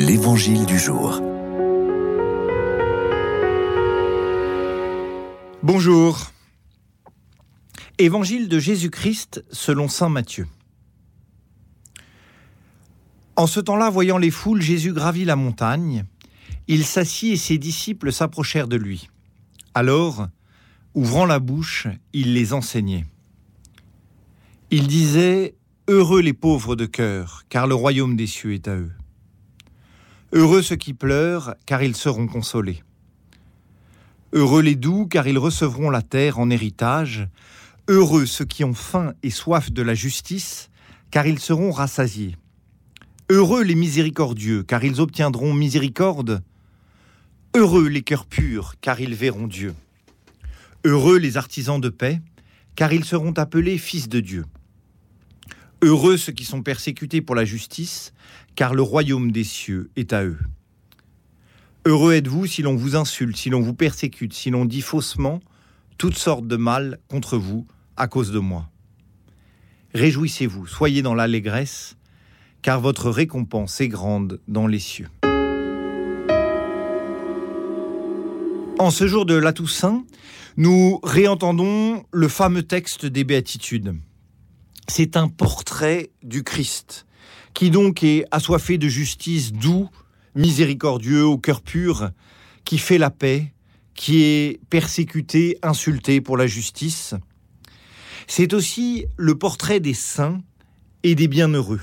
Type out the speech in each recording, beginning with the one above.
L'Évangile du jour. Bonjour. Évangile de Jésus-Christ selon Saint Matthieu. En ce temps-là, voyant les foules, Jésus gravit la montagne. Il s'assit et ses disciples s'approchèrent de lui. Alors, ouvrant la bouche, il les enseignait. Il disait Heureux les pauvres de cœur, car le royaume des cieux est à eux. Heureux ceux qui pleurent, car ils seront consolés. Heureux les doux, car ils recevront la terre en héritage. Heureux ceux qui ont faim et soif de la justice, car ils seront rassasiés. Heureux les miséricordieux, car ils obtiendront miséricorde. Heureux les cœurs purs, car ils verront Dieu. Heureux les artisans de paix, car ils seront appelés fils de Dieu. Heureux ceux qui sont persécutés pour la justice, car le royaume des cieux est à eux. Heureux êtes-vous si l'on vous insulte, si l'on vous persécute, si l'on dit faussement toutes sortes de mal contre vous à cause de moi. Réjouissez-vous, soyez dans l'allégresse, car votre récompense est grande dans les cieux. En ce jour de la Toussaint, nous réentendons le fameux texte des béatitudes c'est un portrait du Christ, qui donc est assoiffé de justice, doux, miséricordieux, au cœur pur, qui fait la paix, qui est persécuté, insulté pour la justice. C'est aussi le portrait des saints et des bienheureux.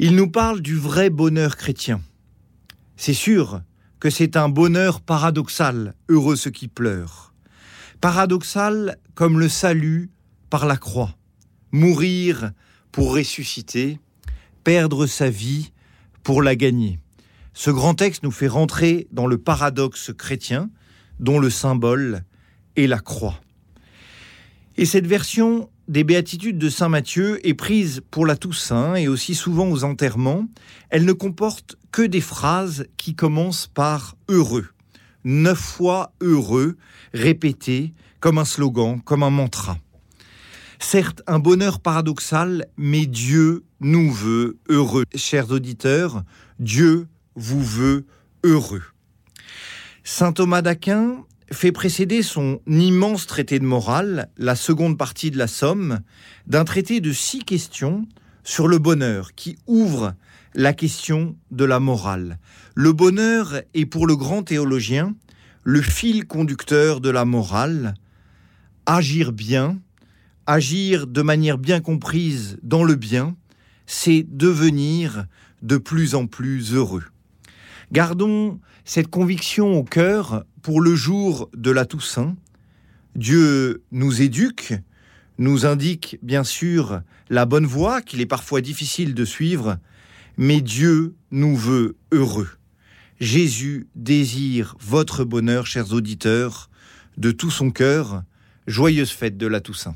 Il nous parle du vrai bonheur chrétien. C'est sûr que c'est un bonheur paradoxal, heureux ceux qui pleurent. Paradoxal comme le salut par la croix mourir pour ressusciter, perdre sa vie pour la gagner. Ce grand texte nous fait rentrer dans le paradoxe chrétien dont le symbole est la croix. Et cette version des béatitudes de Saint Matthieu est prise pour la Toussaint et aussi souvent aux enterrements. Elle ne comporte que des phrases qui commencent par heureux. Neuf fois heureux, répétées comme un slogan, comme un mantra. Certes, un bonheur paradoxal, mais Dieu nous veut heureux. Chers auditeurs, Dieu vous veut heureux. Saint Thomas d'Aquin fait précéder son immense traité de morale, la seconde partie de la Somme, d'un traité de six questions sur le bonheur qui ouvre la question de la morale. Le bonheur est pour le grand théologien le fil conducteur de la morale. Agir bien, agir de manière bien comprise dans le bien, c'est devenir de plus en plus heureux. Gardons cette conviction au cœur pour le jour de la Toussaint. Dieu nous éduque, nous indique bien sûr la bonne voie qu'il est parfois difficile de suivre, mais Dieu nous veut heureux. Jésus désire votre bonheur, chers auditeurs, de tout son cœur. Joyeuse fête de la Toussaint.